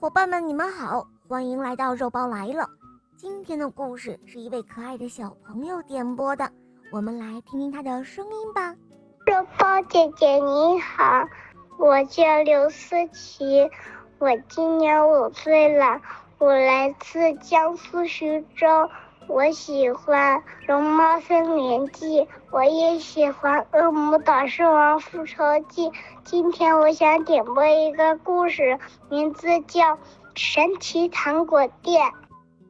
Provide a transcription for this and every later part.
伙伴们，你们好，欢迎来到肉包来了。今天的故事是一位可爱的小朋友点播的，我们来听听他的声音吧。肉包姐姐你好，我叫刘思琪，我今年五岁了，我来自江苏徐州。我喜欢《龙猫森林记》，我也喜欢《恶魔岛狮王复仇记》。今天我想点播一个故事，名字叫《神奇糖果店》。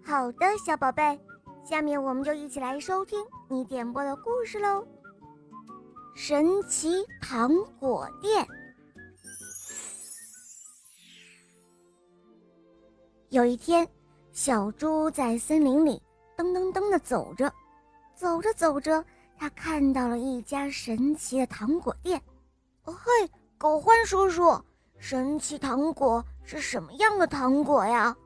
好的，小宝贝，下面我们就一起来收听你点播的故事喽。《神奇糖果店》。有一天，小猪在森林里。噔噔噔的走着，走着走着，他看到了一家神奇的糖果店。哦嘿，狗獾叔叔，神奇糖果是什么样的糖果呀？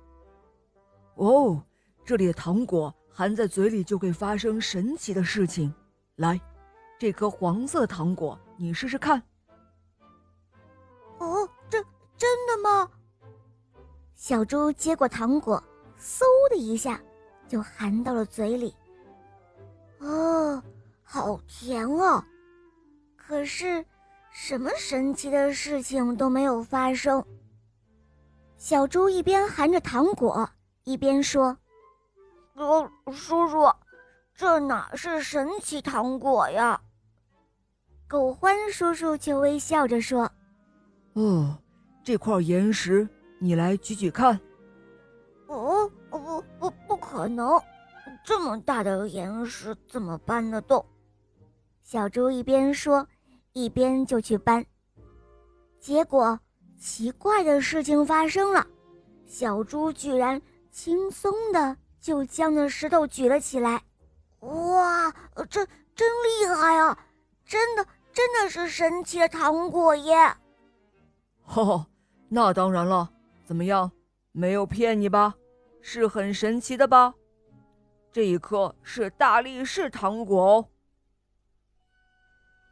哦，这里的糖果含在嘴里就会发生神奇的事情。来，这颗黄色糖果，你试试看。哦，这真的吗？小猪接过糖果，嗖的一下。就含到了嘴里，哦，好甜哦！可是，什么神奇的事情都没有发生。小猪一边含着糖果，一边说：“哦，叔叔，这哪是神奇糖果呀？”狗獾叔叔却微笑着说：“哦，这块岩石，你来举举看。”哦。哦不不可能！这么大的岩石怎么搬得动？小猪一边说，一边就去搬。结果奇怪的事情发生了，小猪居然轻松的就将那石头举了起来。哇，这真厉害啊！真的真的是神奇的糖果耶！哈哈，那当然了。怎么样？没有骗你吧？是很神奇的吧？这一颗是大力士糖果哦。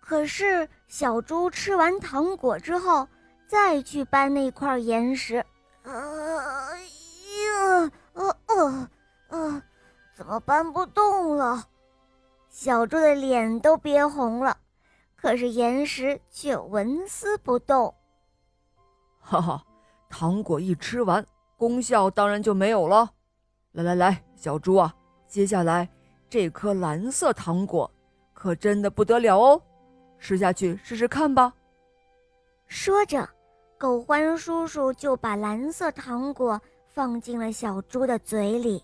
可是小猪吃完糖果之后，再去搬那块岩石，哎呀，呃呃呃，怎么搬不动了？小猪的脸都憋红了，可是岩石却纹丝不动。哈哈，糖果一吃完。功效当然就没有了。来来来，小猪啊，接下来这颗蓝色糖果可真的不得了哦，吃下去试试看吧。说着，狗獾叔叔就把蓝色糖果放进了小猪的嘴里。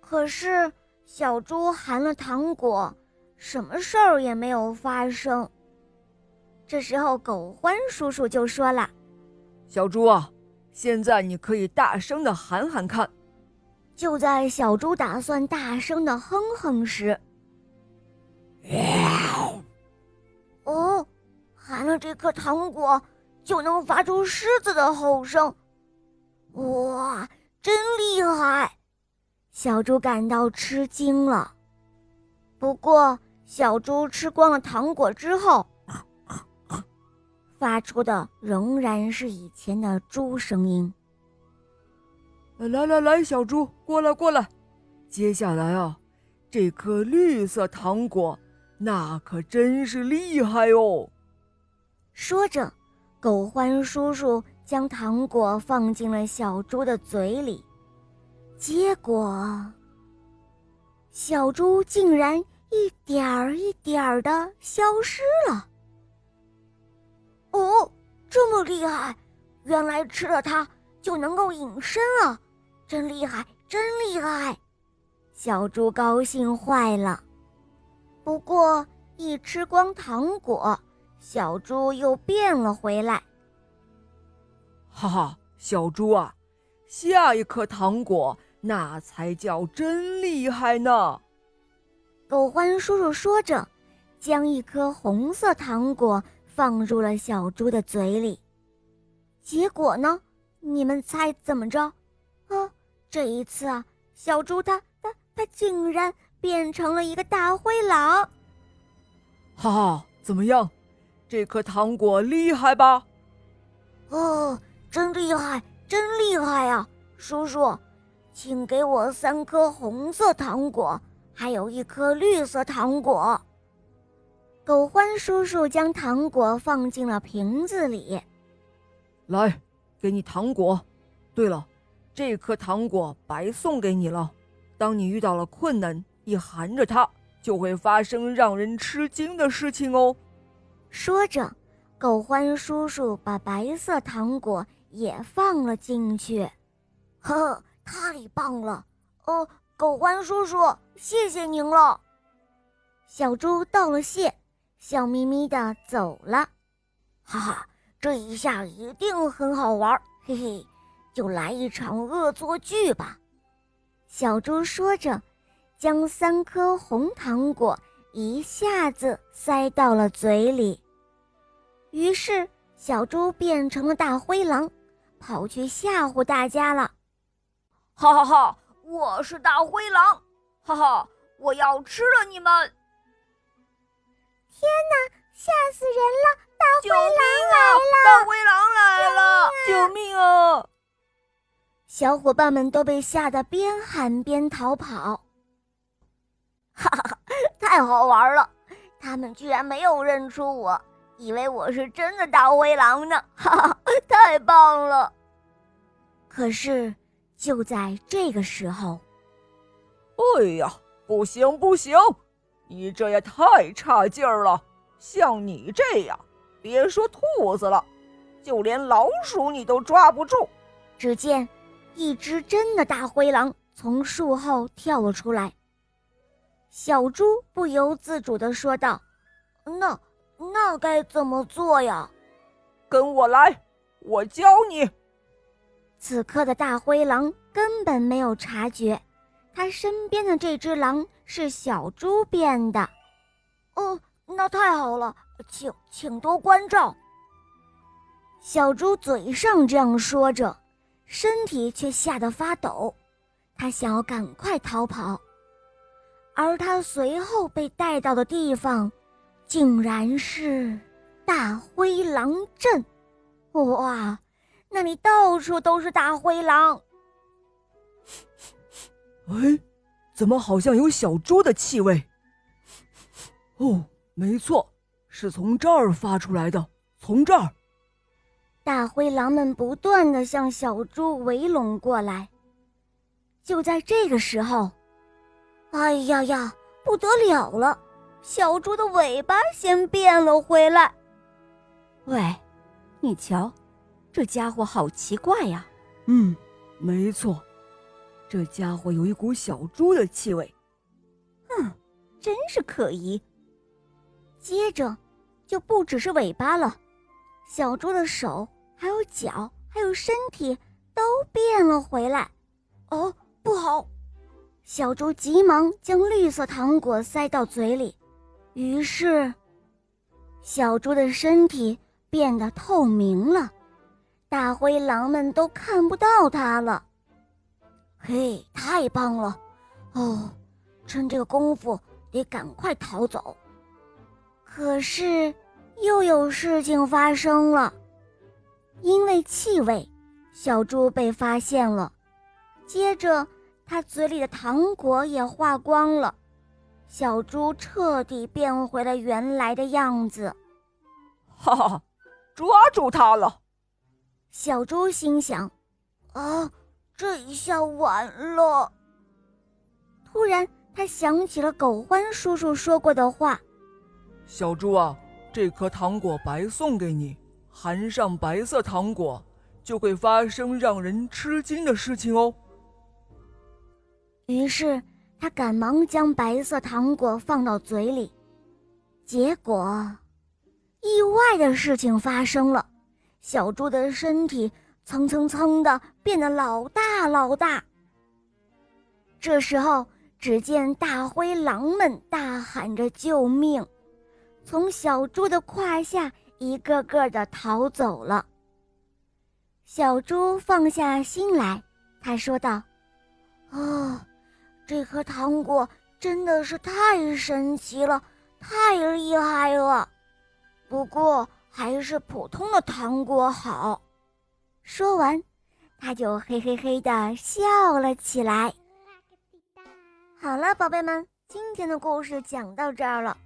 可是小猪含了糖果，什么事儿也没有发生。这时候，狗獾叔叔就说了：“小猪啊。”现在你可以大声的喊喊看。就在小猪打算大声的哼哼时，哦，含了这颗糖果就能发出狮子的吼声，哇，真厉害！小猪感到吃惊了。不过，小猪吃光了糖果之后。发出的仍然是以前的猪声音。来来来，小猪，过来过来。接下来啊，这颗绿色糖果，那可真是厉害哦。说着，狗獾叔叔将糖果放进了小猪的嘴里，结果，小猪竟然一点儿一点儿的消失了。哦，这么厉害！原来吃了它就能够隐身啊，真厉害，真厉害！小猪高兴坏了。不过一吃光糖果，小猪又变了回来。哈哈，小猪啊，下一颗糖果那才叫真厉害呢！狗獾叔叔说着，将一颗红色糖果。放入了小猪的嘴里，结果呢？你们猜怎么着？啊，这一次啊，小猪它它它竟然变成了一个大灰狼！哈哈，怎么样？这颗糖果厉害吧？哦，真厉害，真厉害呀！叔叔，请给我三颗红色糖果，还有一颗绿色糖果。”狗欢叔叔将糖果放进了瓶子里。来，给你糖果。对了，这颗糖果白送给你了。当你遇到了困难，一含着它，就会发生让人吃惊的事情哦。说着，狗欢叔叔把白色糖果也放了进去。呵呵，太棒了！哦，狗欢叔叔，谢谢您了。小猪道了谢。笑眯眯的走了，哈哈，这一下一定很好玩，嘿嘿，就来一场恶作剧吧。小猪说着，将三颗红糖果一下子塞到了嘴里。于是，小猪变成了大灰狼，跑去吓唬大家了。哈哈哈，我是大灰狼，哈哈，我要吃了你们！天哪，吓死人了！大灰狼来了！大灰狼来了！救命啊！小伙伴们都被吓得边喊边逃跑。哈哈，太好玩了！他们居然没有认出我，以为我是真的大灰狼呢！哈哈，太棒了！可是就在这个时候，哎呀，不行不行！你这也太差劲儿了！像你这样，别说兔子了，就连老鼠你都抓不住。只见一只真的大灰狼从树后跳了出来。小猪不由自主地说道：“那那该怎么做呀？”跟我来，我教你。此刻的大灰狼根本没有察觉。他身边的这只狼是小猪变的，哦，那太好了，请请多关照。小猪嘴上这样说着，身体却吓得发抖，他想要赶快逃跑，而他随后被带到的地方，竟然是大灰狼镇。哇，那里到处都是大灰狼。哎，怎么好像有小猪的气味？哦，没错，是从这儿发出来的。从这儿，大灰狼们不断的向小猪围拢过来。就在这个时候，哎呀呀，不得了了！小猪的尾巴先变了回来。喂，你瞧，这家伙好奇怪呀。嗯，没错。这家伙有一股小猪的气味，哼，真是可疑。接着，就不只是尾巴了，小猪的手、还有脚、还有身体都变了回来。哦，不好！小猪急忙将绿色糖果塞到嘴里，于是，小猪的身体变得透明了，大灰狼们都看不到它了。嘿，太棒了！哦，趁这个功夫得赶快逃走。可是又有事情发生了，因为气味，小猪被发现了。接着，它嘴里的糖果也化光了，小猪彻底变回了原来的样子。哈哈，抓住它了！小猪心想：啊。这一下完了！突然，他想起了狗欢叔叔说过的话：“小猪啊，这颗糖果白送给你，含上白色糖果，就会发生让人吃惊的事情哦。”于是，他赶忙将白色糖果放到嘴里，结果，意外的事情发生了，小猪的身体。蹭蹭蹭的变得老大老大。这时候，只见大灰狼们大喊着救命，从小猪的胯下一个个的逃走了。小猪放下心来，他说道：“哦，这颗糖果真的是太神奇了，太厉害了。不过，还是普通的糖果好。”说完，他就嘿嘿嘿的笑了起来。好了，宝贝们，今天的故事讲到这儿了。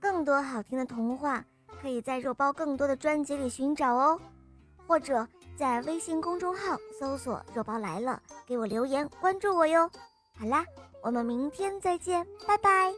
更多好听的童话，可以在肉包更多的专辑里寻找哦，或者在微信公众号搜索“肉包来了”，给我留言关注我哟。好啦，我们明天再见，拜拜。